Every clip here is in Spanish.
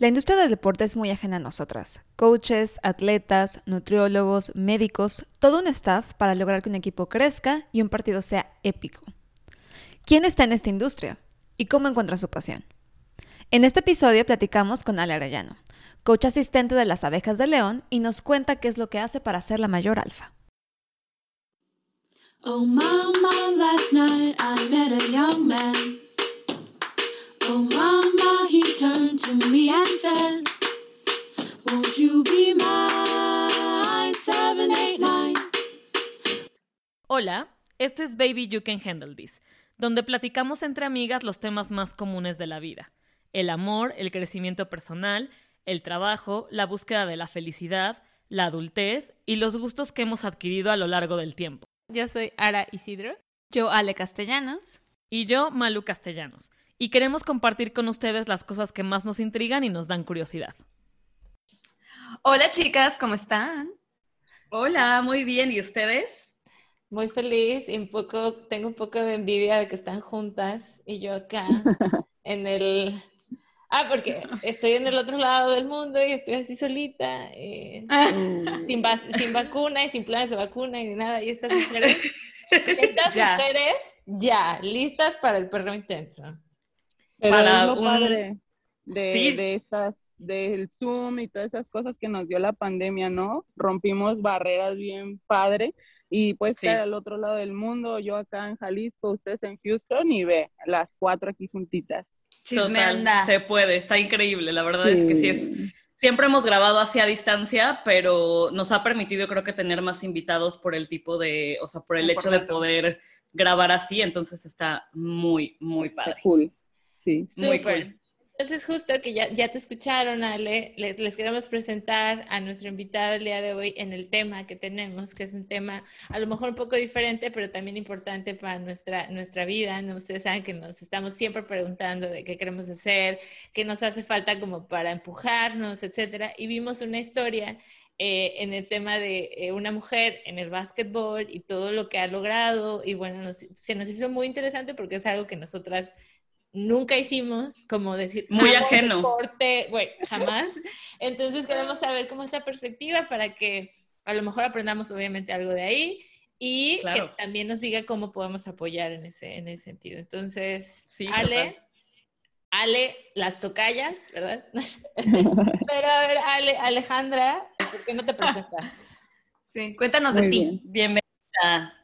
La industria del deporte es muy ajena a nosotras. Coaches, atletas, nutriólogos, médicos, todo un staff para lograr que un equipo crezca y un partido sea épico. ¿Quién está en esta industria? ¿Y cómo encuentra su pasión? En este episodio platicamos con Ale Arellano, coach asistente de las abejas de León, y nos cuenta qué es lo que hace para ser la mayor alfa. Oh. Oh mama, he turned to me and said, Won't you be mine? 789. Hola, esto es Baby You Can Handle This, donde platicamos entre amigas los temas más comunes de la vida. El amor, el crecimiento personal, el trabajo, la búsqueda de la felicidad, la adultez y los gustos que hemos adquirido a lo largo del tiempo. Yo soy Ara Isidro. Yo Ale Castellanos. Y yo Malu Castellanos y queremos compartir con ustedes las cosas que más nos intrigan y nos dan curiosidad. Hola chicas, ¿cómo están? Hola, muy bien. ¿Y ustedes? Muy feliz y un poco, tengo un poco de envidia de que están juntas y yo acá en el... Ah, porque estoy en el otro lado del mundo y estoy así solita, eh, sin, sin, vacuna y sin planes de vacuna y nada. Y estas mujeres, estas mujeres ya, listas para el perro intenso. Pero para es lo padre de, de estas, del Zoom y todas esas cosas que nos dio la pandemia, ¿no? Rompimos barreras bien padre y pues estar al otro lado del mundo, yo acá en Jalisco, ustedes en Houston y ve, las cuatro aquí juntitas. Total, se puede, está increíble, la verdad es que sí es. Siempre hemos grabado así a distancia, pero nos ha permitido creo que tener más invitados por el tipo de, o sea, por el hecho de poder grabar así, entonces está muy, muy padre. Cool. Sí, muy cool. Entonces, justo que ya, ya te escucharon, Ale, les, les, queremos presentar a nuestro invitado el día de hoy en el tema que tenemos, que es un tema a lo mejor un poco diferente, pero también importante para nuestra, nuestra vida. ¿no? Ustedes saben que nos estamos siempre preguntando de qué queremos hacer, qué nos hace falta como para empujarnos, etcétera. Y vimos una historia eh, en el tema de eh, una mujer en el básquetbol y todo lo que ha logrado. Y bueno, se nos hizo muy interesante porque es algo que nosotras nunca hicimos, como decir, muy ajeno. Deporte, bueno, jamás. Entonces queremos saber cómo es esa perspectiva para que a lo mejor aprendamos obviamente algo de ahí y que también nos diga cómo podemos apoyar en ese, en ese sentido. Entonces, Ale, Ale, las tocallas, ¿verdad? Pero a ver, Ale, Alejandra, ¿por qué no te presentas? Sí, cuéntanos de ti. Bienvenida.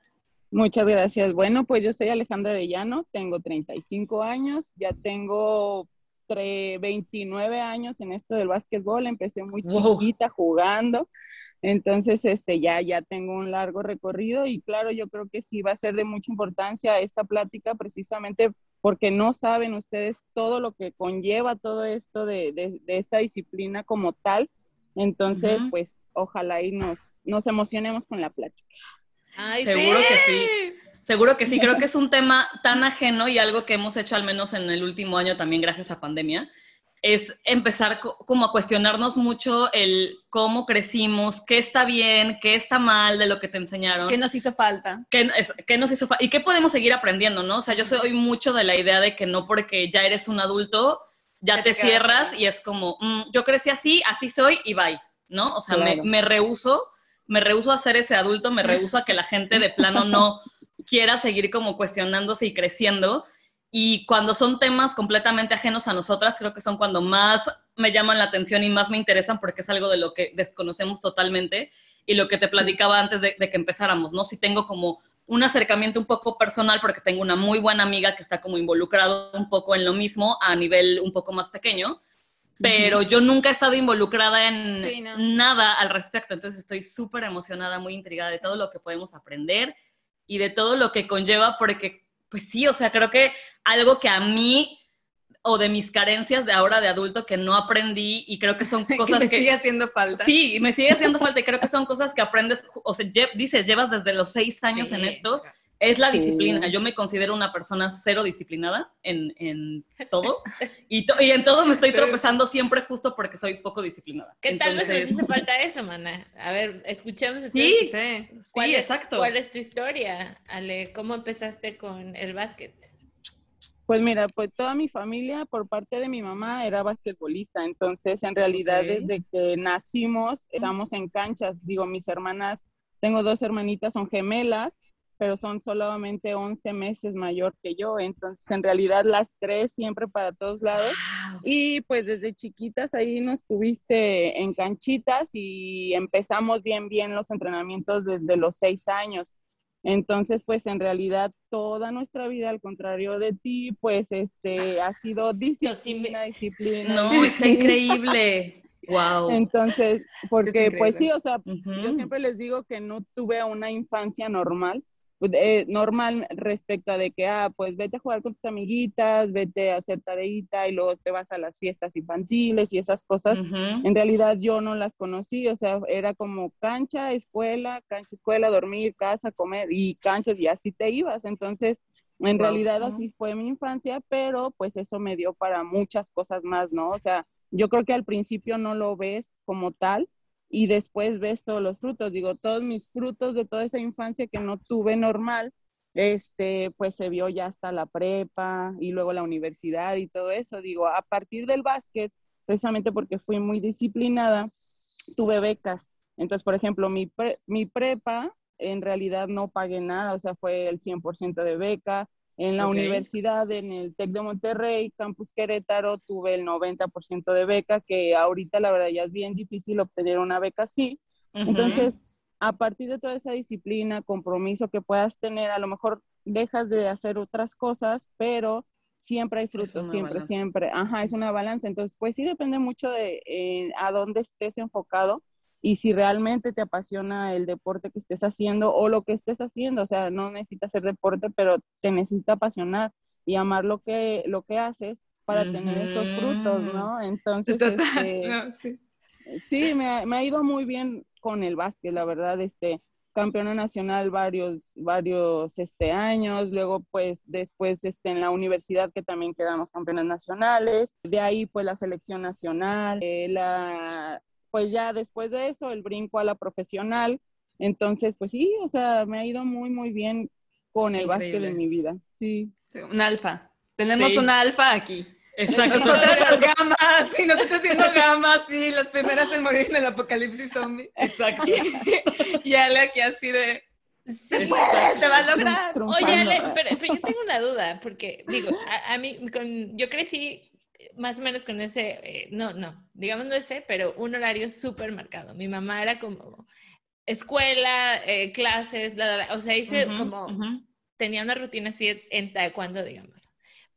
Muchas gracias. Bueno, pues yo soy Alejandra Arellano, tengo 35 años, ya tengo 29 años en esto del básquetbol, empecé muy chiquita jugando, entonces este, ya, ya tengo un largo recorrido y claro, yo creo que sí va a ser de mucha importancia esta plática precisamente porque no saben ustedes todo lo que conlleva todo esto de, esta disciplina como tal. Entonces, pues ojalá y nos, nos emocionemos con la plática. Seguro que sí. Seguro que sí. Creo que es un tema tan ajeno y algo que hemos hecho al menos en el último año también gracias a pandemia, es empezar como a cuestionarnos mucho el cómo crecimos, qué está bien, qué está mal de lo que te enseñaron. ¿Qué nos hizo falta? ¿Qué, nos hizo falta? Y qué podemos seguir aprendiendo, ¿no? O sea, yo soy mucho de la idea de que no porque ya eres un adulto, ya, te, cierras y es como, mm, yo crecí así, así soy y bye, ¿no? O sea, me, me rehuso me rehuso a ser ese adulto, me rehuso a que la gente de plano no quiera seguir como cuestionándose y creciendo. Y cuando son temas completamente ajenos a nosotras, creo que son cuando más me llaman la atención y más me interesan porque es algo de lo que desconocemos totalmente y lo que te platicaba antes de, que empezáramos, ¿no? Si tengo como un acercamiento un poco personal porque tengo una muy buena amiga que está como involucrado un poco en lo mismo a nivel un poco más pequeño, pero yo nunca he estado involucrada en nada al respecto, entonces estoy súper emocionada, muy intrigada de todo lo que podemos aprender y de todo lo que conlleva, porque pues sí, o sea, creo que algo que a mí o de mis carencias de ahora de adulto que no aprendí y creo que son cosas que... me sigue haciendo falta. Sí, me sigue haciendo falta y creo que son cosas que aprendes, o sea, dices, llevas desde los seis años en esto es la disciplina. Yo me considero una persona cero disciplinada en, en todo. Y, y, en todo me estoy tropezando siempre justo porque soy poco disciplinada. ¿Qué tal vez nos hace falta eso, mana? A ver, escuchemos. Sí, sí, sí, exacto. ¿Cuál es tu historia, Ale? ¿Cómo empezaste con el básquet? Pues mira, pues toda mi familia por parte de mi mamá era basquetbolista, entonces en realidad desde que nacimos éramos en canchas, digo, mis hermanas, tengo dos hermanitas, son gemelas, pero son solamente 11 meses mayor que yo, entonces en realidad las tres siempre para todos lados. Y pues desde chiquitas ahí nos tuviste en canchitas y empezamos bien, bien los entrenamientos desde los seis años. Entonces, pues en realidad toda nuestra vida, al contrario de ti, pues este ha sido disciplina, disciplina. No, está increíble. Wow. Entonces, porque pues sí, o sea, yo siempre les digo que no tuve una infancia normal, eh, normal respecto a de que, ah, pues vete a jugar con tus amiguitas, vete a hacer tareita y luego te vas a las fiestas infantiles y esas cosas. En realidad yo no las conocí, o sea, era como cancha, escuela, cancha, escuela, dormir, casa, comer y canchas y así te ibas. Entonces, en realidad así fue mi infancia, pero pues eso me dio para muchas cosas más, ¿no? O sea, yo creo que al principio no lo ves como tal, y después ves todos los frutos. Digo, todos mis frutos de toda esa infancia que no tuve normal, este, pues se vio ya hasta la prepa y luego la universidad y todo eso. Digo, a partir del básquet, precisamente porque fui muy disciplinada, tuve becas. Entonces, por ejemplo, mi, mi prepa en realidad no pagué nada, o sea, fue el 100% de beca. En la universidad, en el TEC de Monterrey, Campus Querétaro, tuve el 90% de beca, que ahorita la verdad ya es bien difícil obtener una beca así. Entonces, a partir de toda esa disciplina, compromiso que puedas tener, a lo mejor dejas de hacer otras cosas, pero siempre hay frutos, siempre, siempre. Ajá, es una balanza. Entonces, pues sí depende mucho de eh, a dónde estés enfocado y si realmente te apasiona el deporte que estés haciendo o lo que estés haciendo, o sea, no necesitas hacer deporte, pero te necesita apasionar y amar lo que, lo que haces para tener esos frutos, ¿no? Entonces, este, sí, me, ha, ido muy bien con el básquet, la verdad, este, campeona nacional varios, varios este, años, luego pues después este, en la universidad que también quedamos campeones nacionales, de ahí pues la selección nacional, eh, la pues ya después de eso, el brinco a la profesional. Entonces, pues sí, o sea, me ha ido muy, muy bien con el básquet en mi vida. Sí. Un alfa. Tenemos un alfa aquí. Exacto. Nosotros gamas, sí, nosotros siendo gamas, sí, las primeras en morir en el apocalipsis zombie. Exacto. y Ale aquí así de, se puede, se va a lograr. Oye, Ale, pero, yo tengo una duda, porque digo, a, a mí, con, yo crecí más o menos con ese, eh, no, no, digamos no ese, pero un horario súper marcado. Mi mamá era como escuela, eh, clases, o sea, hice como, tenía una rutina así en taekwondo, digamos.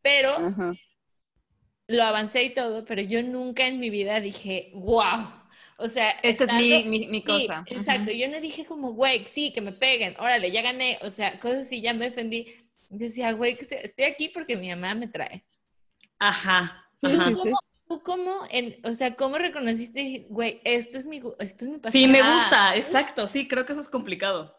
Pero lo avancé y todo, pero yo nunca en mi vida dije, wow. O sea, esta es mi, mi, mi cosa. Exacto, yo no dije como, güey, sí, que me peguen, órale, ya gané, o sea, cosas así, ya me defendí. Decía, güey, estoy aquí porque mi mamá me trae. Ajá. ¿Tú cómo, en, o sea, cómo reconociste, güey, esto es mi, esto es mi pasión? Sí, me gusta, exacto, sí, creo que eso es complicado.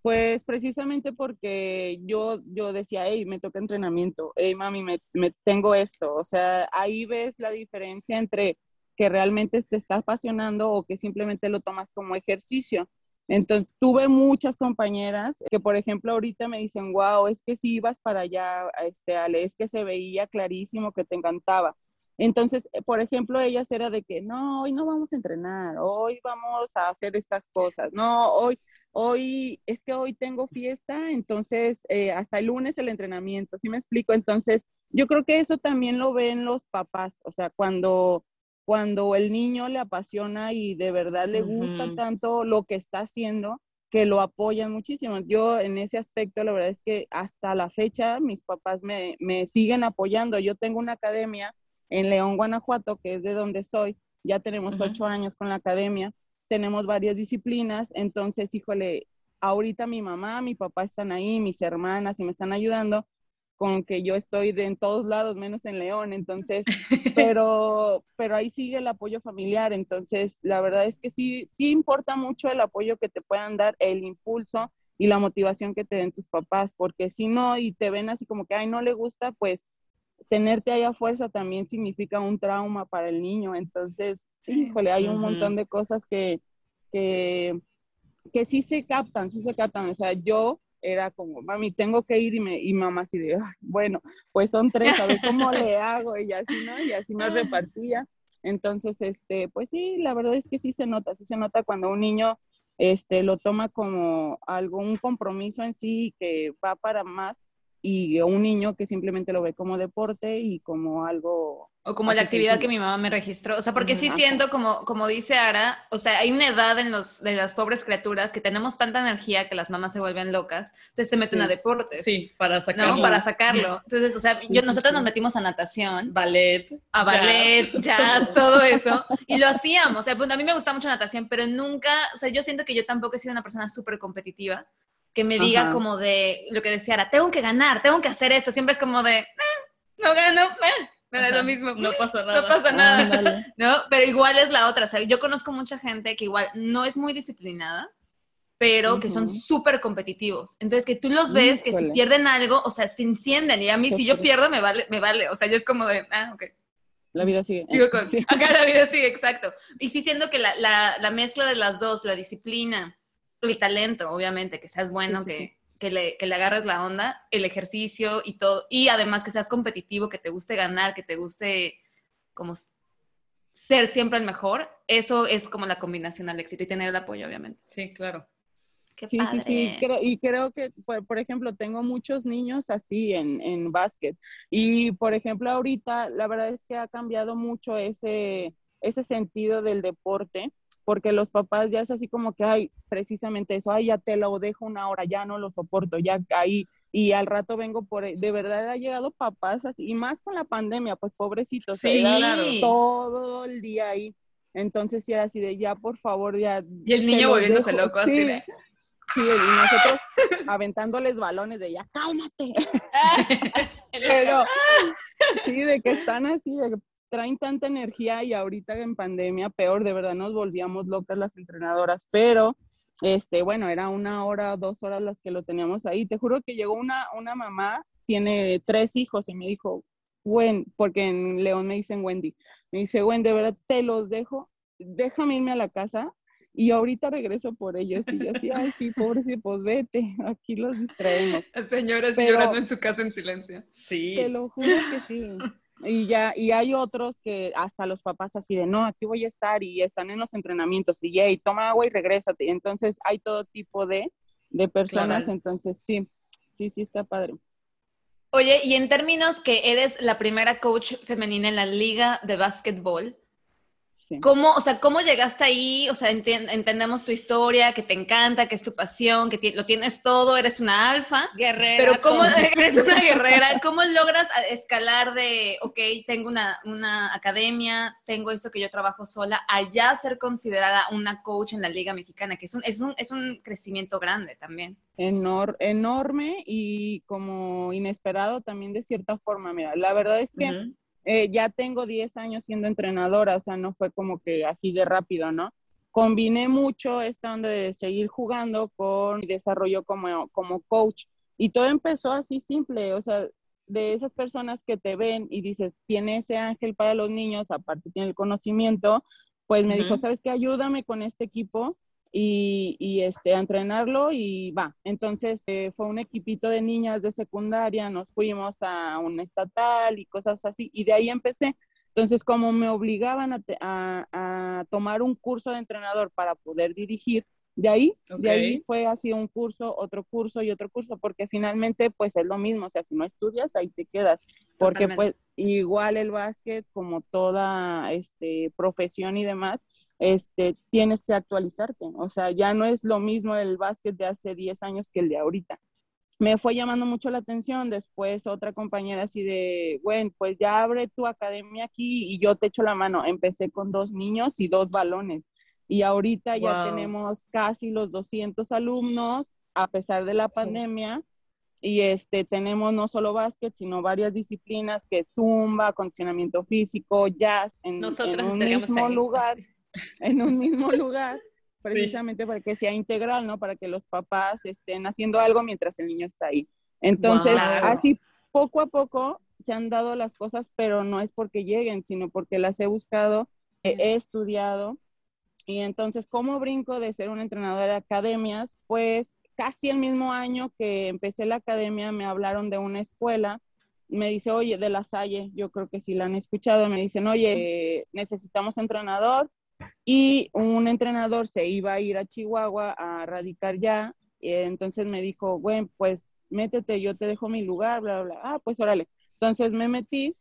Pues precisamente porque yo, yo decía, hey, me toca entrenamiento, hey, mami, me, me, tengo esto. O sea, ahí ves la diferencia entre que realmente te está apasionando o que simplemente lo tomas como ejercicio. Entonces, tuve muchas compañeras que, por ejemplo, ahorita me dicen, wow, es que si ibas para allá, este, Ale, es que se veía clarísimo que te encantaba. Entonces, eh, por ejemplo, ellas era de que, no, hoy no vamos a entrenar, hoy vamos a hacer estas cosas, no, hoy, hoy, es que hoy tengo fiesta, entonces eh, hasta el lunes el entrenamiento, ¿sí me explico? Entonces, yo creo que eso también lo ven los papás, o sea, cuando cuando el niño le apasiona y de verdad le gusta tanto lo que está haciendo, que lo apoyan muchísimo. Yo en ese aspecto, la verdad es que hasta la fecha mis papás me, siguen apoyando. Yo tengo una academia en León, Guanajuato, que es de donde soy. Ya tenemos ocho años con la academia. Tenemos varias disciplinas. Entonces, híjole, ahorita mi mamá, mi papá están ahí, mis hermanas y me están ayudando con que yo estoy de en todos lados, menos en León, entonces, pero, pero ahí sigue el apoyo familiar, entonces la verdad es que sí, sí importa mucho el apoyo que te puedan dar, el impulso y la motivación que te den tus papás, porque si no y te ven así como que, ay, no le gusta, pues tenerte ahí a fuerza también significa un trauma para el niño, entonces, híjole, hay un montón de cosas que, que, que sí se captan, sí se captan, o sea, yo era como, mami, tengo que ir y, me, y mamá así de, bueno, pues son tres, a ver cómo le hago y así, ¿no? Y así nos repartía. Entonces, este, pues sí, la verdad es que sí se nota, sí se nota cuando un niño este, lo toma como algún compromiso en sí que va para más y un niño que simplemente lo ve como deporte y como algo... O como la actividad que mi mamá me registró. O sea, porque sí siento, como, como dice Ara, o sea, hay una edad en los, de las pobres criaturas que tenemos tanta energía que las mamás se vuelven locas, entonces te meten a deportes. Sí, para sacarlo. ¿no? Para sacarlo. Entonces, o sea, yo, nosotros nos metimos a natación. Ballet. A ballet, jazz, todo eso. Y lo hacíamos. O sea, pues, a mí me gusta mucho natación, pero nunca, o sea, yo siento que yo tampoco he sido una persona súper competitiva que me diga como de lo que decía Ara, tengo que ganar, tengo que hacer esto. Siempre es como de, eh, no gano, eh, me da lo mismo. No pasa nada. No pasa nada. ¿No? Pero igual es la otra. O sea, yo conozco mucha gente que igual no es muy disciplinada, pero que son súper competitivos. Entonces, que tú los ves que si pierden algo, o sea, se encienden. Y a mí, si yo pierdo, me vale, me vale. O sea, yo es como de, ah, ok. La vida sigue. Sigo con, Acá la vida sigue, exacto. Y sí siento que la, la, la mezcla de las dos, la disciplina, el talento, obviamente, que seas bueno, que, Que, le, que le agarres la onda, el ejercicio y todo, y además que seas competitivo, que te guste ganar, que te guste como ser siempre el mejor, eso es como la combinación al éxito y tener el apoyo, obviamente. Sí, claro. Qué sí, sí, sí, y creo que, por, ejemplo, tengo muchos niños así en, en básquet. Y, por ejemplo, ahorita, la verdad es que ha cambiado mucho ese, ese sentido del deporte porque los papás ya es así como que, ay, precisamente eso, ay, ya te lo dejo una hora, ya no lo soporto, ya ahí, y al rato vengo por, de verdad ha llegado papás así, y más con la pandemia, pues pobrecitos, sí, todo el día ahí, entonces sí era así de, ya, por favor, ya. Y el niño volviéndose loco, así de... Sí, y nosotros aventándoles balones de ya, cálmate. Pero sí, de que están así, de, traen tanta energía y ahorita en pandemia, peor, de verdad nos volvíamos locas las entrenadoras, pero este, bueno, era una hora, dos horas las que lo teníamos ahí. Te juro que llegó una, una mamá, tiene tres hijos y me dijo, Wendy, porque en León me dicen Wendy, me dice, Wendy, de verdad te los dejo, déjame irme a la casa y ahorita regreso por ellos. Y yo así, ay, sí, pobrecito, pues vete, aquí los distraemos. Señora, llorando en su casa en silencio. Sí. Te lo juro que sí. Y ya, y hay otros que hasta los papás así de, no, aquí voy a estar y están en los entrenamientos y, hey, toma agua y regrésate. Entonces hay todo tipo de, de personas, entonces sí, sí, sí está padre. Oye, y en términos que eres la primera coach femenina en la liga de básquetbol, ¿Cómo, o sea, ¿Cómo llegaste ahí? O sea, entendemos tu historia, que te encanta, que es tu pasión, que lo tienes todo, eres una alfa. Guerrera. Pero ¿cómo eres una guerrera? ¿Cómo logras escalar de, ok, tengo una, una, academia, tengo esto que yo trabajo sola, allá ser considerada una coach en la Liga Mexicana, que es un, es un, es un crecimiento grande también? enorme y como inesperado también de cierta forma. Mira, la verdad es que... Eh, ya tengo 10 años siendo entrenadora, o sea, no fue como que así de rápido, ¿no? Combiné mucho esta onda de seguir jugando con mi desarrollo como, como coach. Y todo empezó así simple, o sea, de esas personas que te ven y dices, tiene ese ángel para los niños, aparte tiene el conocimiento, pues me dijo, ¿sabes qué? Ayúdame con este equipo y, este, a entrenarlo y va. Entonces eh, fue un equipito de niñas de secundaria, nos fuimos a un estatal y cosas así, y de ahí empecé. Entonces, como me obligaban a, tomar un curso de entrenador para poder dirigir, de ahí, de ahí fue así un curso, otro curso y otro curso, porque finalmente pues es lo mismo, o sea, si no estudias, ahí te quedas, porque pues igual el básquet, como toda este, profesión y demás, este, tienes que actualizarte. O sea, ya no es lo mismo el básquet de hace 10 años que el de ahorita. Me fue llamando mucho la atención. Después otra compañera así de, bueno, pues ya abre tu academia aquí y yo te echo la mano. Empecé con dos niños y dos balones. Y ahorita ya tenemos casi los 200 alumnos, a pesar de la pandemia. Y este, tenemos no solo básquet, sino varias disciplinas que zumba, acondicionamiento físico, jazz, en, en un mismo lugar en un mismo lugar, precisamente para que sea integral, ¿no? Para que los papás estén haciendo algo mientras el niño está ahí. Entonces, así poco a poco se han dado las cosas, pero no es porque lleguen, sino porque las he buscado, he, estudiado. Y entonces, ¿cómo brinco de ser una entrenadora de academias? Pues casi el mismo año que empecé la academia me hablaron de una escuela. Me dice, oye, de la Salle, yo creo que sí la han escuchado, me dicen, oye, necesitamos entrenador y un entrenador se iba a ir a Chihuahua a radicar ya. entonces me dijo, bueno, pues métete, yo te dejo mi lugar, bla, bla, bla. Ah, pues órale. Entonces me metí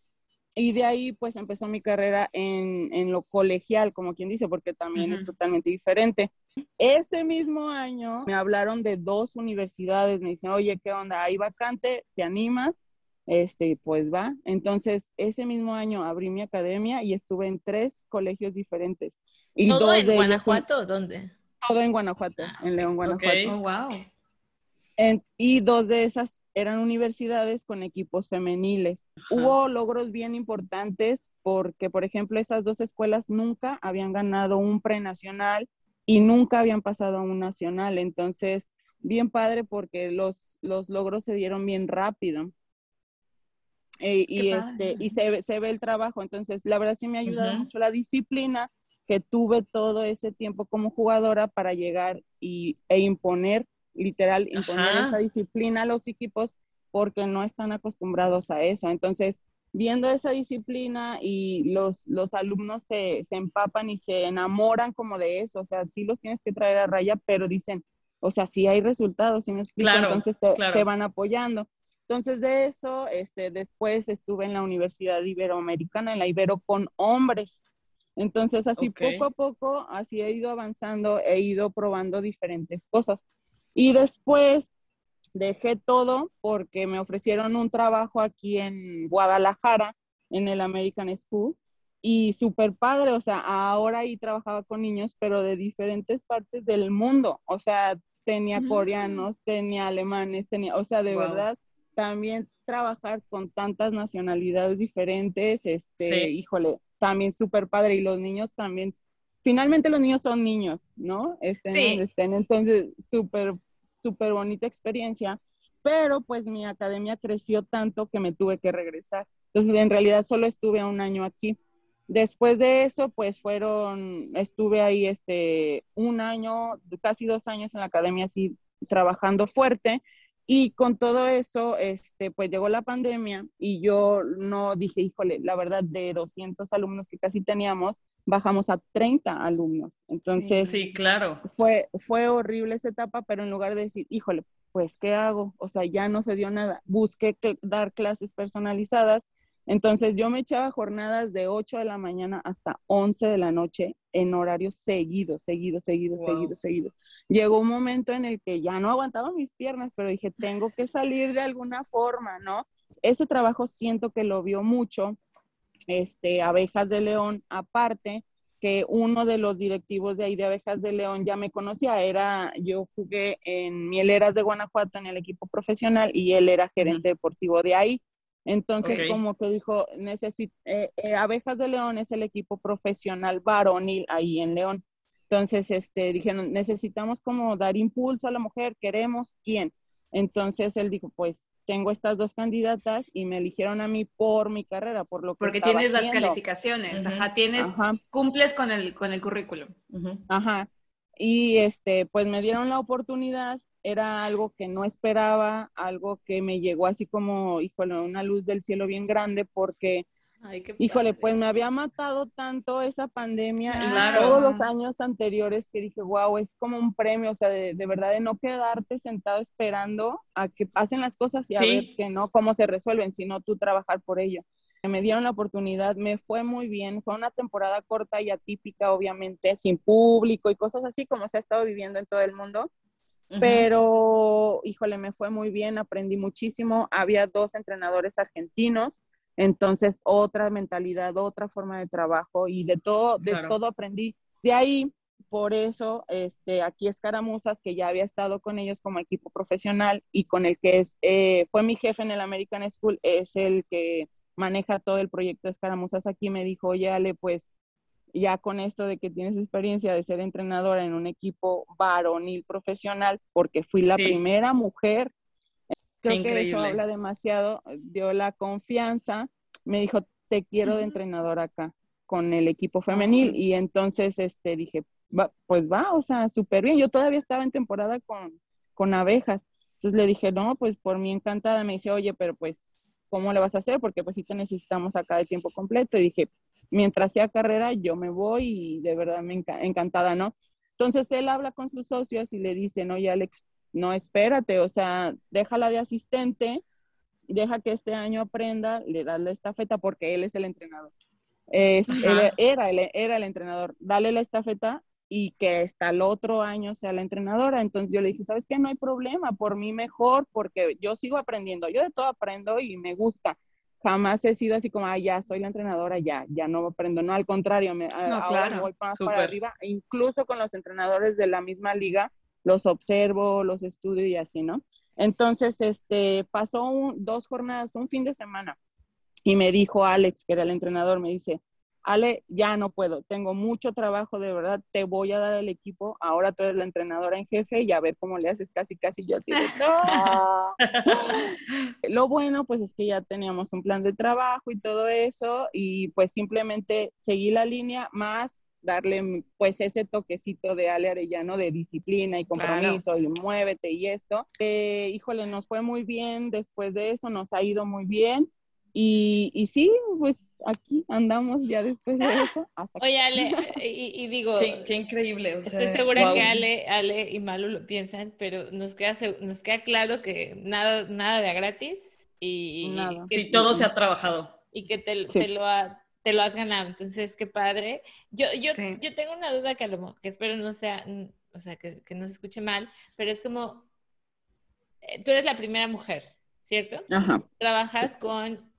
y de ahí pues empezó mi carrera en, en lo colegial, como quien dice, porque también es totalmente diferente. Ese mismo año me hablaron de dos universidades, me dicen, oye, ¿qué onda? Hay vacante, ¿te animas? Este, pues va. Entonces, ese mismo año abrí mi academia y estuve en tres colegios diferentes. Y ¿Todo en Guanajuato o dónde? Todo en Guanajuato, en León, Guanajuato. Oh, wow. y dos de esas eran universidades con equipos femeniles. Hubo logros bien importantes porque, por ejemplo, esas dos escuelas nunca habían ganado un prenacional y nunca habían pasado a un nacional. Entonces, bien padre porque los, los logros se dieron bien rápido. Eh, y este, y se, se, ve el trabajo. Entonces, la verdad sí me ha ayudado mucho la disciplina que tuve todo ese tiempo como jugadora para llegar y, e imponer literal imponer esa disciplina a los equipos porque no están acostumbrados a eso. Entonces, viendo esa disciplina y los, los alumnos se, se, empapan y se enamoran como de eso, o sea, sí los tienes que traer a raya, pero dicen, o sea, sí hay resultados, ¿sí me explico? Entonces te, te, van apoyando. Entonces de eso, este, después estuve en la Universidad Iberoamericana, en la Ibero con hombres. Entonces así poco a poco, así he ido avanzando, he ido probando diferentes cosas. Y después dejé todo porque me ofrecieron un trabajo aquí en Guadalajara, en el American School, y súper padre, o sea, ahora ahí trabajaba con niños, pero de diferentes partes del mundo, o sea, tenía coreanos, tenía alemanes, tenía, o sea, de verdad, también trabajar con tantas nacionalidades diferentes, este, híjole, también súper padre, y los niños también, finalmente los niños son niños, ¿no? Estén sí. estén, entonces súper súper bonita experiencia, pero pues mi academia creció tanto que me tuve que regresar. Entonces, en realidad solo estuve un año aquí. Después de eso, pues fueron, estuve ahí este, un año, casi dos años en la academia, así trabajando fuerte. Y con todo eso, este, pues llegó la pandemia y yo no dije, híjole, la verdad, de 200 alumnos que casi teníamos, bajamos a 30 alumnos. Entonces, sí, claro. Fue, fue horrible esa etapa, pero en lugar de decir, híjole, pues, ¿qué hago? O sea, ya no se dio nada. Busqué dar clases personalizadas. Entonces, yo me echaba jornadas de 8 de la mañana hasta 11 de la noche en horarios seguidos, seguidos, seguidos, seguidos, seguidos. Llegó un momento en el que ya no aguantaba mis piernas, pero dije, tengo que salir de alguna forma, ¿no? Ese trabajo siento que lo vio mucho este, Abejas de León aparte, que uno de los directivos de ahí de Abejas de León ya me conocía, era, yo jugué en Mieleras de Guanajuato en el equipo profesional y él era gerente deportivo de ahí. Entonces, como que dijo, eh, eh, Abejas de León es el equipo profesional varonil ahí en León. Entonces, este, dijeron, necesitamos como dar impulso a la mujer, queremos quién. Entonces él dijo, pues tengo estas dos candidatas y me eligieron a mí por mi carrera, por lo que Porque tienes las calificaciones, ajá, tienes, cumples con el, con el currículum. Ajá. Y este, pues me dieron la oportunidad, era algo que no esperaba, algo que me llegó así como, híjole, una luz del cielo bien grande, porque Híjole, pues me había matado tanto esa pandemia y todos los años anteriores que dije, wow, es como un premio, o sea, de, verdad de no quedarte sentado esperando a que pasen las cosas y a ver que no, cómo se resuelven, sino tú trabajar por ello. Me dieron la oportunidad, me fue muy bien, fue una temporada corta y atípica, obviamente, sin público y cosas así como se ha estado viviendo en todo el mundo. Pero, híjole, me fue muy bien, aprendí muchísimo. Había dos entrenadores argentinos entonces, otra mentalidad, otra forma de trabajo y de todo, de todo aprendí. De ahí, por eso, este, aquí Escaramuzas, que ya había estado con ellos como equipo profesional y con el que es, eh, fue mi jefe en el American School, es el que maneja todo el proyecto de Escaramuzas aquí, me dijo, oye, Ale, pues ya con esto de que tienes experiencia de ser entrenadora en un equipo varonil profesional, porque fui la primera mujer Creo que eso habla demasiado, dio la confianza, me dijo, te quiero de entrenador acá con el equipo femenil y entonces este dije, pues va, o sea, súper bien. Yo todavía estaba en temporada con, con abejas. Entonces le dije, no, pues por mí encantada. Me dice, oye, pero pues, ¿cómo le vas a hacer? Porque pues sí te necesitamos acá de tiempo completo. Y dije, mientras sea carrera, yo me voy y de verdad me encantada, ¿no? Entonces él habla con sus socios y le dice, oye, Alex, no espérate, o sea, déjala de asistente, deja que este año aprenda, le das la estafeta porque él es el entrenador. Es, era, era el entrenador, dale la estafeta y que hasta el otro año sea la entrenadora. Entonces yo le dije, ¿sabes qué? No hay problema, por mí mejor, porque yo sigo aprendiendo, yo de todo aprendo y me gusta. Jamás he sido así como, ah, ya soy la entrenadora, ya, ya no aprendo. No, al contrario, me, ahora voy más para arriba. Incluso con los entrenadores de la misma liga, los observo, los estudio y así, ¿no? Entonces, este, pasó dos jornadas, un fin de semana, y me dijo Alex, que era el entrenador, me dice, Ale, ya no puedo, tengo mucho trabajo, de verdad, te voy a dar el equipo, ahora tú eres la entrenadora en jefe y a ver cómo le haces casi, casi yo así de, no. Lo bueno, pues es que ya teníamos un plan de trabajo y todo eso, y pues simplemente seguí la línea, más darle pues ese toquecito de Ale Arellano de disciplina y compromiso y muévete y esto. Eh, híjole, nos fue muy bien después de eso, nos ha ido muy bien. Y, y sí, pues aquí andamos ya después de eso. Oye, Ale, y, digo... Qué, increíble. estoy segura que Ale, Ale y Malu lo piensan, pero nos queda, nos queda claro que nada, nada de gratis. Y, nada. sí, todo se ha trabajado. Y que te, te lo ha te lo has ganado. Entonces, qué padre. Yo, yo, yo tengo una duda que, lo, que espero no sea, o sea, que, que, no se escuche mal, pero es como, eh, tú eres la primera mujer, ¿cierto? Ajá. Trabajas con,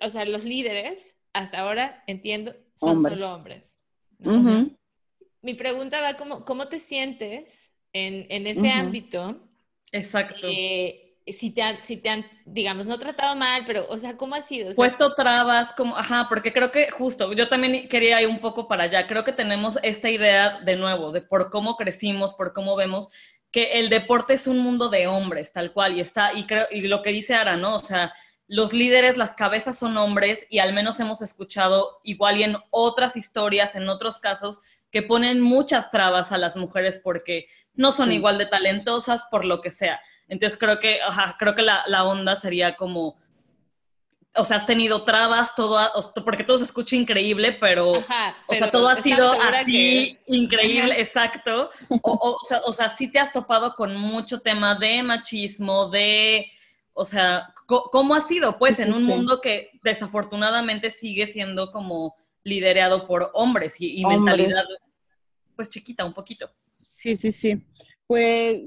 o sea, los líderes, hasta ahora, entiendo, son solo hombres. Mi pregunta va como, ¿cómo te sientes en, en ese ámbito? Exacto. Eh, si te han, si te han, digamos, no tratado mal, pero, o sea, ¿cómo ha sido? Puesto trabas, como, ajá, porque creo que justo, yo también quería ir un poco para allá, creo que tenemos esta idea de nuevo, de por cómo crecimos, por cómo vemos que el deporte es un mundo de hombres, tal cual, y está, y creo, y lo que dice Ara, ¿no? O sea, los líderes, las cabezas son hombres, y al menos hemos escuchado igual y en otras historias, en otros casos, que ponen muchas trabas a las mujeres porque no son igual de talentosas, por lo que sea. Entonces creo que, creo que la, la, onda sería como, o sea, has tenido trabas, todo, porque todo se escucha increíble, pero, o sea, todo ha sido así increíble, exacto. O, o, sea, o sea, sí te has topado con mucho tema de machismo, de, o sea, ¿cómo ha sido? Pues en un mundo que desafortunadamente sigue siendo como liderado por hombres y, y mentalidad, pues chiquita un poquito. Sí, sí, sí. Pues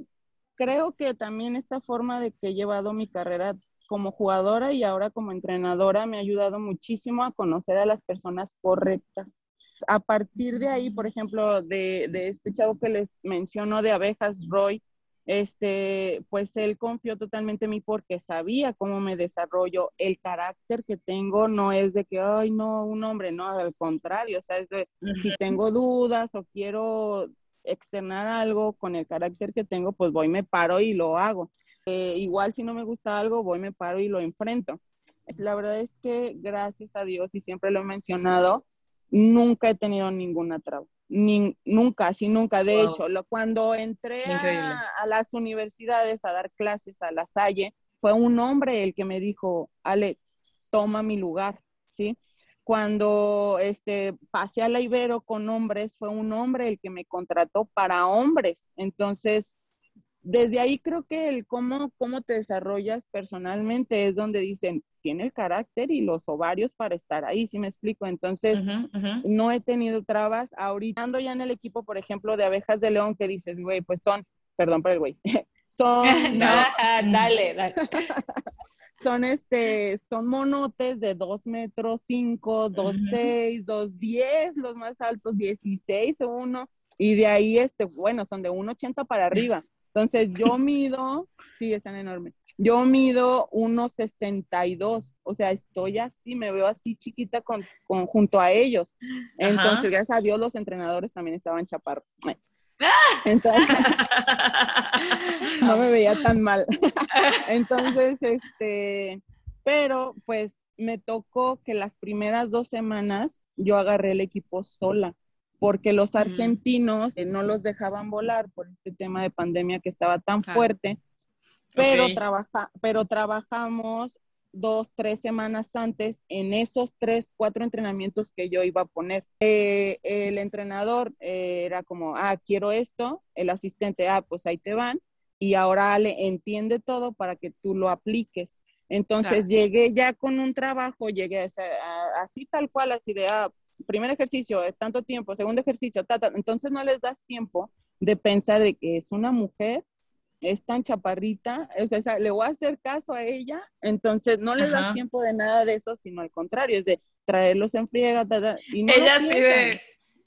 creo que también esta forma de que he llevado mi carrera como jugadora y ahora como entrenadora me ha ayudado muchísimo a conocer a las personas correctas. A partir de ahí, por ejemplo, de, este chavo que les menciono de abejas, Roy, este, pues él confió totalmente en mí porque sabía cómo me desarrollo. El carácter que tengo no es de que, ay, no, un hombre, no, al contrario, o sea, es de, si tengo dudas o quiero externar algo con el carácter que tengo, pues voy, me paro y lo hago. Eh, igual si no me gusta algo, voy, me paro y lo enfrento. La verdad es que gracias a Dios, y siempre lo he mencionado, nunca he tenido ninguna traba. Ni, nunca, sí, nunca. De hecho, lo, cuando entré a, a, las universidades a dar clases a la Salle, fue un hombre el que me dijo, Ale, toma mi lugar, ¿sí? Cuando este, pasé a la Ibero con hombres, fue un hombre el que me contrató para hombres. Entonces, desde ahí creo que el cómo, cómo te desarrollas personalmente es donde dicen, tiene el carácter y los ovarios para estar ahí, si me explico. Entonces, no he tenido trabas. Ahorita ando ya en el equipo, por ejemplo, de abejas de león, que dices, güey, pues son, perdón por el güey, son... dale, dale son este, son monotes de 2 metros 5, 2, 6, 2, 10, los más altos 16 o 1, y de ahí, este, bueno, son de 1,80 para arriba. Entonces yo mido, sí, están enormes, yo mido 1,62, o sea, estoy así, me veo así chiquita con, con junto a ellos. Entonces, gracias a Dios, los entrenadores también estaban chaparros. Entonces, no me veía tan mal. Entonces, este, pero pues me tocó que las primeras dos semanas yo agarré el equipo sola. Porque los argentinos no los dejaban volar por este tema de pandemia que estaba tan fuerte, pero, trabaja, pero trabajamos dos, tres semanas antes en esos tres, cuatro entrenamientos que yo iba a poner. Eh, el entrenador eh, era como, ah, quiero esto, el asistente, ah, pues ahí te van, y ahora le entiende todo para que tú lo apliques. Entonces llegué ya con un trabajo, llegué así tal cual, así de, ah, primer ejercicio, es tanto tiempo, segundo ejercicio, entonces no les das tiempo de pensar de que es una mujer es tan chaparrita, o sea, le voy a hacer caso a ella, entonces no le das tiempo de nada de eso, sino al contrario, es de traerlos en friega, y no ella sí de,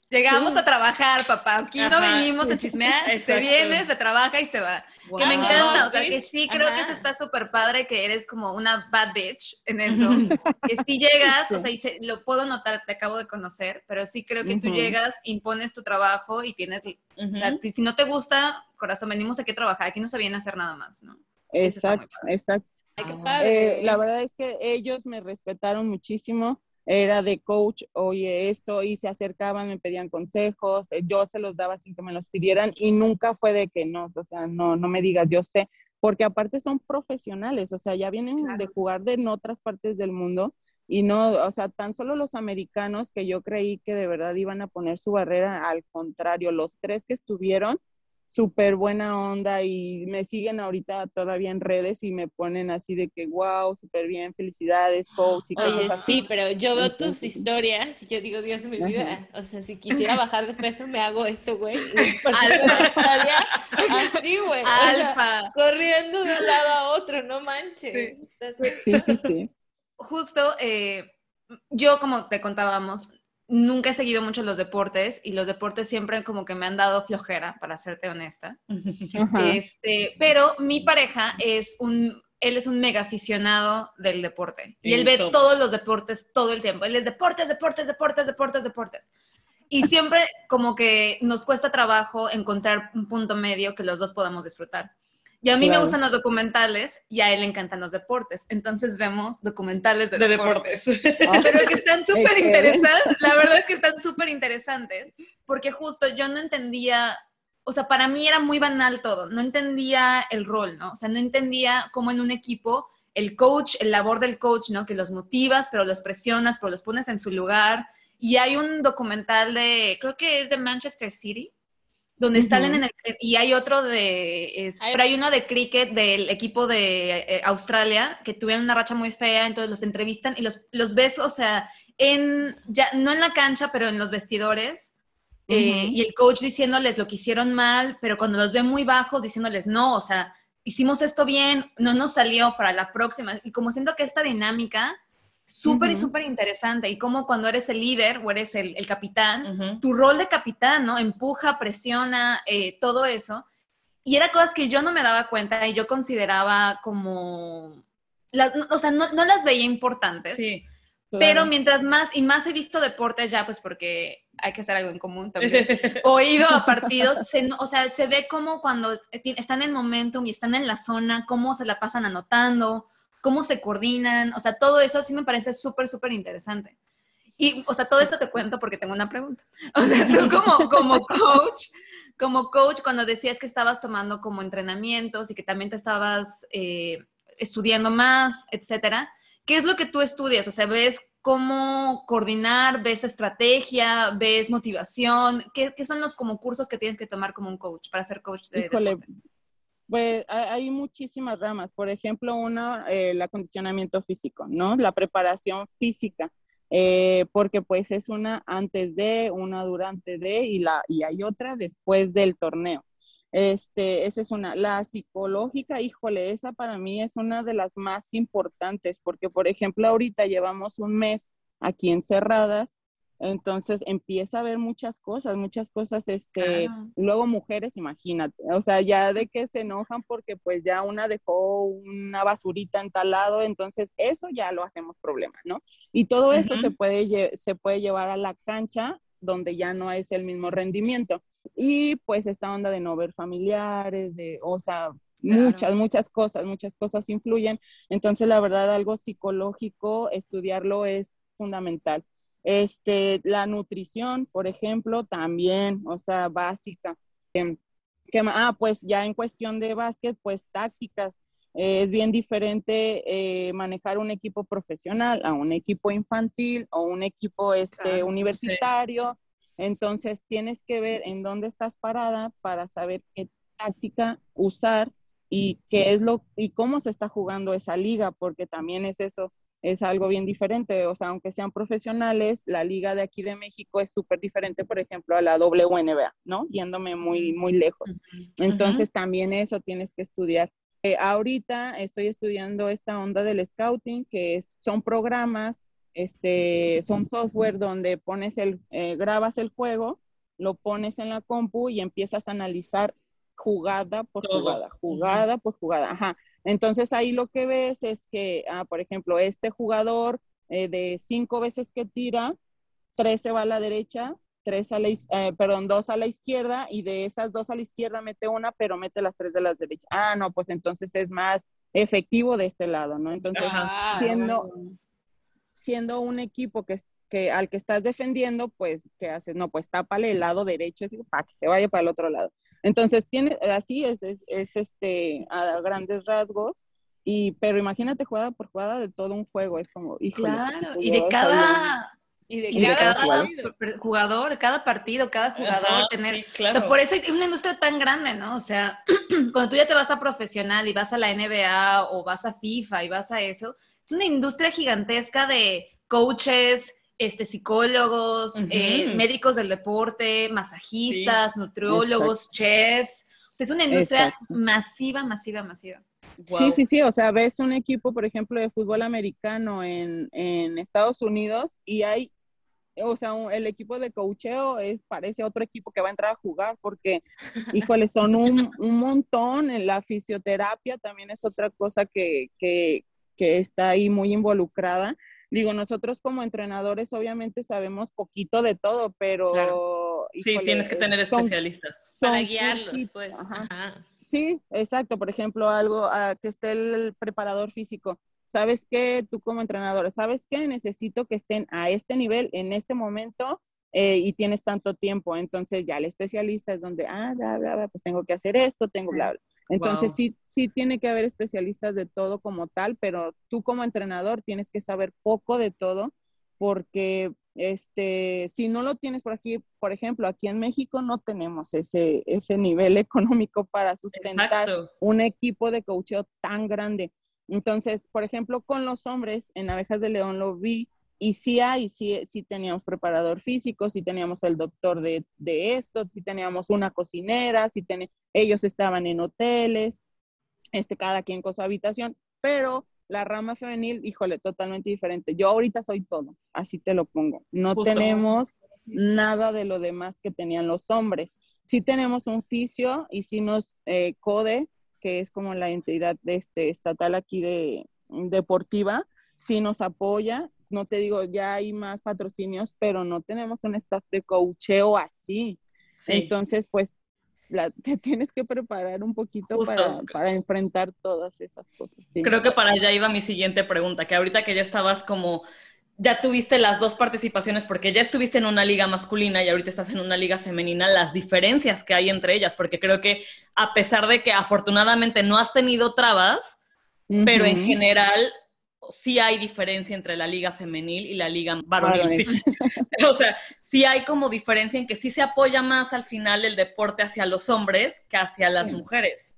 llegamos a trabajar, papá, aquí no venimos a chismear, se viene, se trabaja y se va. Que me encanta, o sea, que sí creo que eso está súper padre, que eres como una bad bitch en eso, que si llegas, o sea, y lo puedo notar, te acabo de conocer, pero sí creo que tú llegas, impones tu trabajo y tienes, o sea, si no te gusta, corazón, venimos aquí a trabajar, aquí no se viene a hacer nada más, ¿no? Exacto, exacto. Eh, la verdad es que ellos me respetaron muchísimo era de coach, oye esto, y se acercaban, me pedían consejos, eh, yo se los daba sin que me los pidieran y nunca fue de que no, o sea, no, no me digas, yo sé, porque aparte son profesionales, o sea, ya vienen de jugar de en otras partes del mundo y no, o sea, tan solo los americanos que yo creí que de verdad iban a poner su barrera, al contrario, los tres que estuvieron, súper buena onda y me siguen ahorita todavía en redes y me ponen así de que, wow, súper bien, felicidades, coach. Y Oye, sí, pero yo veo tus historias y yo digo, Dios de mi vida, o sea, si quisiera bajar de peso me hago eso, güey. Así, güey. Alfa. corriendo de un lado a otro, no manches. Sí, sí, sí. Justo, eh, yo como te contábamos, nunca he seguido mucho los deportes y los deportes siempre como que me han dado flojera, para serte honesta. Este, pero mi pareja es un, él es un mega aficionado del deporte y él ve todos los deportes todo el tiempo. Él es deportes, deportes, deportes, deportes, deportes. Y siempre como que nos cuesta trabajo encontrar un punto medio que los dos podamos disfrutar. Y a mí me gustan los documentales y a él le encantan los deportes. Entonces vemos documentales de, deportes. Ah. Pero que están súper interesantes. La verdad es que están súper interesantes. Porque justo yo no entendía, o sea, para mí era muy banal todo. No entendía el rol, ¿no? O sea, no entendía cómo en un equipo el coach, el labor del coach, ¿no? Que los motivas, pero los presionas, pero los pones en su lugar. Y hay un documental de, creo que es de Manchester City, donde están en el, y hay otro de, pero hay uno de cricket del equipo de eh, Australia que tuvieron una racha muy fea, entonces los entrevistan y los, los ves, o sea, en, ya, no en la cancha, pero en los vestidores, eh, y el coach diciéndoles lo que hicieron mal, pero cuando los ve muy bajos, diciéndoles, no, o sea, hicimos esto bien, no nos salió para la próxima, y como siento que esta dinámica súper y súper interesante. Y como cuando eres el líder o eres el, capitán, tu rol de capitán, ¿no? Empuja, presiona, eh, todo eso. Y era cosas que yo no me daba cuenta y yo consideraba como, o sea, no, las veía importantes. Sí. Pero mientras más, y más he visto deportes ya, pues porque hay que hacer algo en común también, o he ido a partidos, o sea, se ve como cuando están en momentum y están en la zona, cómo se la pasan anotando, cómo se coordinan, o sea, todo eso sí me parece súper, súper interesante. Y, o sea, todo esto te cuento porque tengo una pregunta. O sea, tú como, como coach, como coach, cuando decías que estabas tomando como entrenamientos y que también te estabas eh, estudiando más, etcétera, ¿qué es lo que tú estudias? O sea, ¿ves cómo coordinar, ves estrategia, ves motivación? ¿Qué, qué son los como cursos que tienes que tomar como un coach para ser coach de Híjole, pues hay muchísimas ramas. Por ejemplo, una, eh, el acondicionamiento físico, ¿no? La preparación física, eh, porque pues es una antes de, una durante de y, la, y hay otra después del torneo. Este, esa es una. La psicológica, híjole, esa para mí es una de las más importantes, porque por ejemplo, ahorita llevamos un mes aquí encerradas entonces empieza a ver muchas cosas, muchas cosas, este, luego mujeres, imagínate, o sea, ya de que se enojan porque pues ya una dejó una basurita en tal lado, entonces eso ya lo hacemos problema, ¿no? Y todo eso se puede, se puede llevar a la cancha donde ya no es el mismo rendimiento. Y pues esta onda de no ver familiares, de, o sea, muchas, muchas cosas, muchas cosas influyen. Entonces, la verdad, algo psicológico, estudiarlo es fundamental. Este, la nutrición, por ejemplo, también, o sea, básica. Em, ah, pues ya en cuestión de básquet, pues tácticas. Eh, es bien diferente eh, manejar un equipo profesional a un equipo infantil o un equipo este, universitario. Entonces tienes que ver en dónde estás parada para saber qué táctica usar y qué es lo y cómo se está jugando esa liga, porque también es eso, es algo bien diferente. O sea, aunque sean profesionales, la liga de aquí de México es súper diferente, por ejemplo, a la WNBA, ¿no? Yéndome muy, muy lejos. Entonces, también eso tienes que estudiar. Eh, ahorita estoy estudiando esta onda del scouting, que son programas, este, son software donde pones el, eh, grabas el juego, lo pones en la compu y empiezas a analizar jugada por jugada, jugada por jugada. Ajá. Entonces ahí lo que ves es que, ah, por ejemplo, este jugador eh, de cinco veces que tira, tres se va a la derecha, tres a la, eh, perdón, dos a la izquierda y de esas dos a la izquierda mete una, pero mete las tres de las derechas. Ah, no, pues entonces es más efectivo de este lado, ¿no? Entonces, siendo, siendo un equipo que, que al que estás defendiendo, pues, ¿qué haces? No, pues tápale el lado derecho para que se vaya para el otro lado. Entonces, tiene, así es, es, este, a grandes rasgos, y, pero imagínate jugada por jugada de todo un juego, es como, Claro, y de cada... Y de, cada, jugador. cada partido, cada jugador, tener... o sea, por eso es una industria tan grande, ¿no? O sea, cuando tú ya te vas a profesional y vas a la NBA o vas a FIFA y vas a eso, es una industria gigantesca de coaches, este, psicólogos, eh, médicos del deporte, masajistas, nutriólogos, chefs. O sea, es una industria masiva, masiva, masiva. Sí, sí, sí. O sea, ves un equipo, por ejemplo, de fútbol americano en, Estados Unidos y hay, o sea, el equipo de coacheo es, parece otro equipo que va a entrar a jugar porque, híjole, son un, un montón. La fisioterapia también es otra cosa que, que, que está ahí muy involucrada. Digo, nosotros como entrenadores obviamente sabemos poquito de todo, pero... sí, tienes que tener especialistas. para guiarlos, pues. Sí, exacto. Por ejemplo, algo ah, que esté el preparador físico. ¿Sabes qué? Tú como entrenador, ¿sabes qué? Necesito que estén a este nivel en este momento eh, y tienes tanto tiempo. Entonces ya el especialista es donde, ah, bla, bla, bla, pues tengo que hacer esto, tengo bla, bla. Entonces sí, sí tiene que haber especialistas de todo como tal, pero tú como entrenador tienes que saber poco de todo porque este, si no lo tienes por aquí, por ejemplo, aquí en México no tenemos ese, ese nivel económico para sustentar un equipo de coacheo tan grande. Entonces, por ejemplo, con los hombres en Abejas de León lo vi y sí hay, sí, sí teníamos preparador físico, sí teníamos el doctor de, de esto, sí teníamos una cocinera, sí ellos estaban en hoteles, este, cada quien con su habitación, pero la rama femenil, híjole, totalmente diferente. Yo ahorita soy todo, así te lo pongo. No tenemos nada de lo demás que tenían los hombres. Sí tenemos un fisio y sí nos eh, CODE, que es como la entidad de este, estatal aquí de deportiva, sí nos apoya no te digo, ya hay más patrocinios, pero no tenemos un staff de coacheo así. Entonces, pues, la, te tienes que preparar un poquito para, enfrentar todas esas cosas. Creo que para allá iba mi siguiente pregunta, que ahorita que ya estabas como, ya tuviste las dos participaciones porque ya estuviste en una liga masculina y ahorita estás en una liga femenina, las diferencias que hay entre ellas, porque creo que a pesar de que afortunadamente no has tenido trabas, pero en general sí hay diferencia entre la liga femenil y la liga varonil. o sea, sí hay como diferencia en que sí se apoya más al final el deporte hacia los hombres que hacia las mujeres.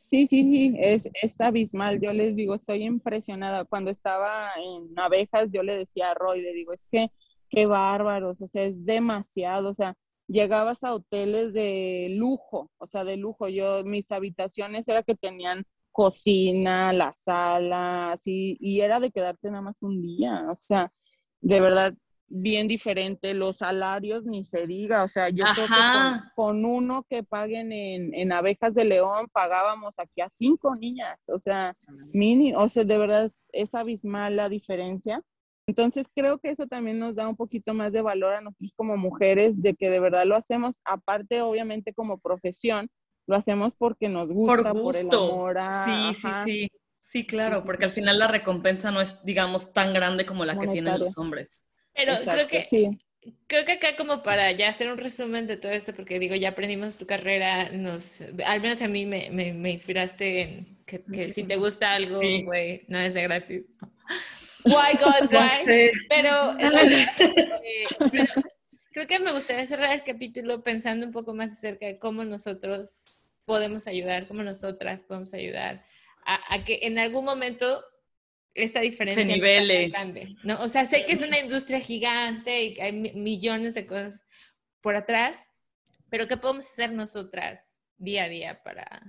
Sí, sí, sí, es, es abismal. Yo les digo, estoy impresionada. Cuando estaba en abejas, yo le decía a Roy, le digo, es que qué bárbaros, o sea, es demasiado, o sea, llegabas a hoteles de lujo, o sea, de lujo. Yo, mis habitaciones era que tenían cocina, la sala, así, y era de quedarte nada más un día, o sea, de verdad, bien diferente, los salarios ni se diga, o sea, yo creo que con, uno que paguen en, en, Abejas de León pagábamos aquí a cinco niñas, o sea, mini, o sea, de verdad es abismal la diferencia. Entonces creo que eso también nos da un poquito más de valor a nosotros como mujeres, de que de verdad lo hacemos, aparte obviamente como profesión, lo hacemos porque nos gusta, por, el amor Sí, sí, sí. Sí, claro, porque al final la recompensa no es, digamos, tan grande como la que tienen los hombres. Pero creo que sí. Creo que acá como para ya hacer un resumen de todo esto, porque digo, ya aprendimos tu carrera, nos, al menos a mí me, me, inspiraste en que, si te gusta algo, güey, no es de gratis. Why God, why? Eh, pero, creo que me gustaría cerrar el capítulo pensando un poco más acerca de cómo nosotros podemos ayudar, cómo nosotras podemos ayudar a, a que en algún momento esta diferencia se nivele. grande, ¿no? O sea, sé que es una industria gigante y que hay millones de cosas por atrás, pero ¿qué podemos hacer nosotras día a día para,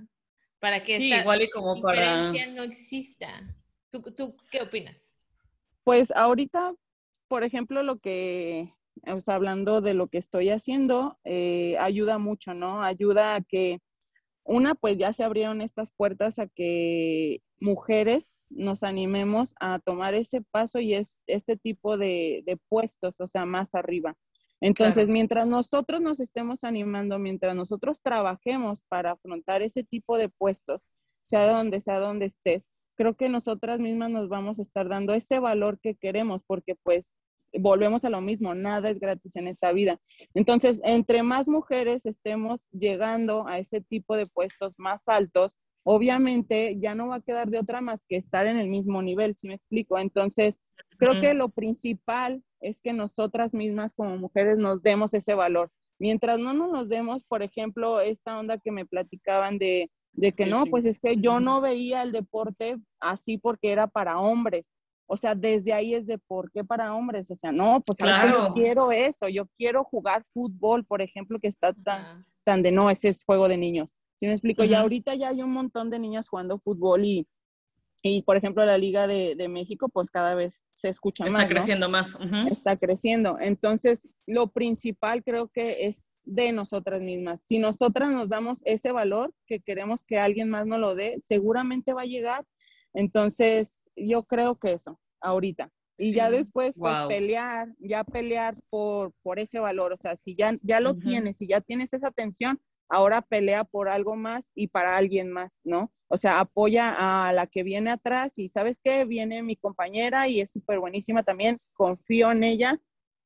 para que sí, igual y como diferencia no exista? ¿Tú, ¿Tú qué opinas? Pues ahorita, por ejemplo, lo que, o sea, hablando de lo que estoy haciendo, eh, ayuda mucho, ¿no? Ayuda a que, una, pues ya se abrieron estas puertas a que mujeres nos animemos a tomar ese paso y es este tipo de, puestos, o sea, más arriba. Entonces, mientras nosotros nos estemos animando, mientras nosotros trabajemos para afrontar ese tipo de puestos, sea donde sea donde estés, creo que nosotras mismas nos vamos a estar dando ese valor que queremos, porque pues volvemos a lo mismo, nada es gratis en esta vida. Entonces, entre más mujeres estemos llegando a ese tipo de puestos más altos, obviamente ya no va a quedar de otra más que estar en el mismo nivel, si me explico. Entonces, creo que lo principal es que nosotras mismas como mujeres nos demos ese valor. Mientras no nos demos, por ejemplo, esta onda que me platicaban de, que no, pues es que yo no veía el deporte así porque era para hombres. O sea, desde ahí es de por qué para hombres. O sea, no, pues yo quiero eso, yo quiero jugar fútbol, por ejemplo, que está tan, tan de no, ese es juego de niños. ¿Sí me explico? Y ahorita ya hay un montón de niñas jugando fútbol y, y por ejemplo, la Liga de, de, México, pues cada vez se escucha más. Está creciendo más. Está creciendo. Entonces, lo principal creo que es de nosotras mismas. Si nosotras nos damos ese valor que queremos que alguien más nos lo dé, seguramente va a llegar. Entonces, yo creo que eso, ahorita. Y ya después, pues pelear, ya pelear por, por ese valor. O sea, si ya, ya lo tienes, si ya tienes esa atención, ahora pelea por algo más y para alguien más, ¿no? O sea, apoya a la que viene atrás y sabes qué, viene mi compañera y es súper buenísima también, confío en ella,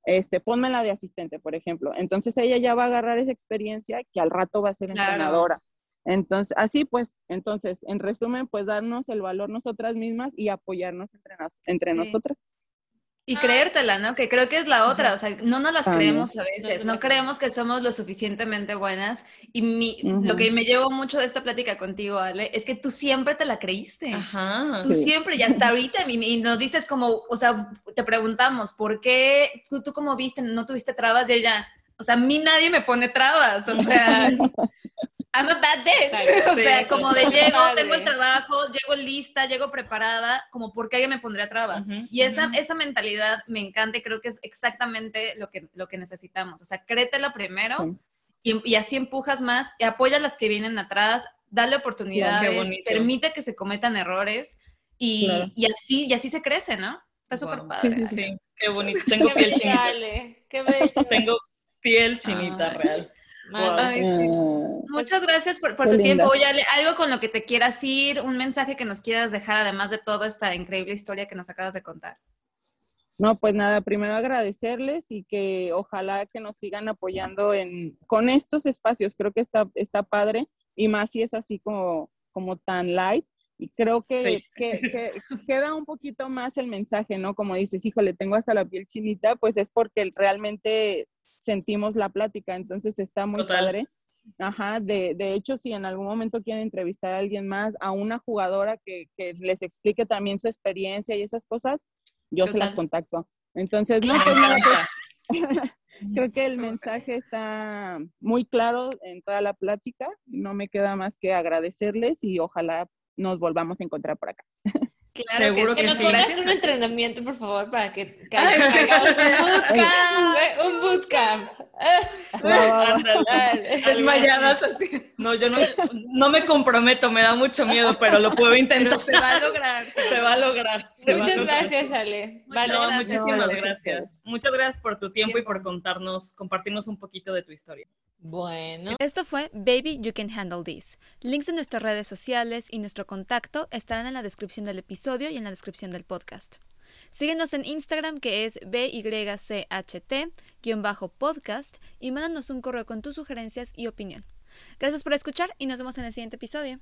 este, pónmela de asistente, por ejemplo. Entonces ella ya va a agarrar esa experiencia que al rato va a ser entrenadora. Entonces, así pues, entonces, en resumen, pues darnos el valor nosotras mismas y apoyarnos entre, entre nosotras. Y creértela, ¿no? Que creo que es la otra, o sea, no nos las creemos a veces, no creemos que somos lo suficientemente buenas. Y mi, lo que me llevo mucho de esta plática contigo, Ale, es que tú siempre te la creíste. Ajá. Tú siempre, y hasta ahorita, y, nos dices como, o sea, te preguntamos, ¿por qué tú, tú como viste, no tuviste trabas? Y ella, o sea, a mí nadie me pone trabas, o sea, I'm a bad bitch. o sea, como de llego, tengo el trabajo, llego lista, llego preparada, como porque alguien me pondría trabas. y esa, esa mentalidad me encanta y creo que es exactamente lo que, lo que necesitamos. O sea, créetela primero y, así empujas más y apoya a las que vienen atrás, dale oportunidades, permite que se cometan errores y, y, así, y así se crece, ¿no? Está súper padre. Sí, sí, qué bonito. Tengo piel chinita. Qué bello. Tengo piel chinita real. Muchas gracias por, tu tiempo. Oye, algo con lo que te quieras ir, un mensaje que nos quieras dejar, además de toda esta increíble historia que nos acabas de contar. No, pues nada, primero agradecerles y que ojalá que nos sigan apoyando en, con estos espacios. Creo que está, está padre y más si es así como, como tan light. Y creo que, que, queda un poquito más el mensaje, ¿no? Como dices, híjole, tengo hasta la piel chinita, pues es porque realmente sentimos la plática, entonces está muy padre. Ajá, de, de, hecho, si en algún momento quieren entrevistar a alguien más, a una jugadora que, que les explique también su experiencia y esas cosas, yo se las contacto. Entonces, no, pues pues, creo que el mensaje está muy claro en toda la plática. No me queda más que agradecerles y ojalá nos volvamos a encontrar por acá. Claro Seguro que, que, nos pongas un entrenamiento, por favor, para que hagamos un bootcamp. Un bootcamp. Desmayadas así. No, yo no, no me comprometo, me da mucho miedo, pero lo puedo intentar. se va a lograr. Se va a lograr. Muchas gracias, Ale. Vale, no, muchísimas gracias. Muchas gracias por tu tiempo, y por contarnos, compartirnos un poquito de tu historia. Bueno. Esto fue Baby You Can Handle This. Links de nuestras redes sociales y nuestro contacto estarán en la descripción del episodio y en la descripción del podcast. Síguenos en Instagram que es BYCHT-podcast y mándanos un correo con tus sugerencias y opinión. Gracias por escuchar y nos vemos en el siguiente episodio.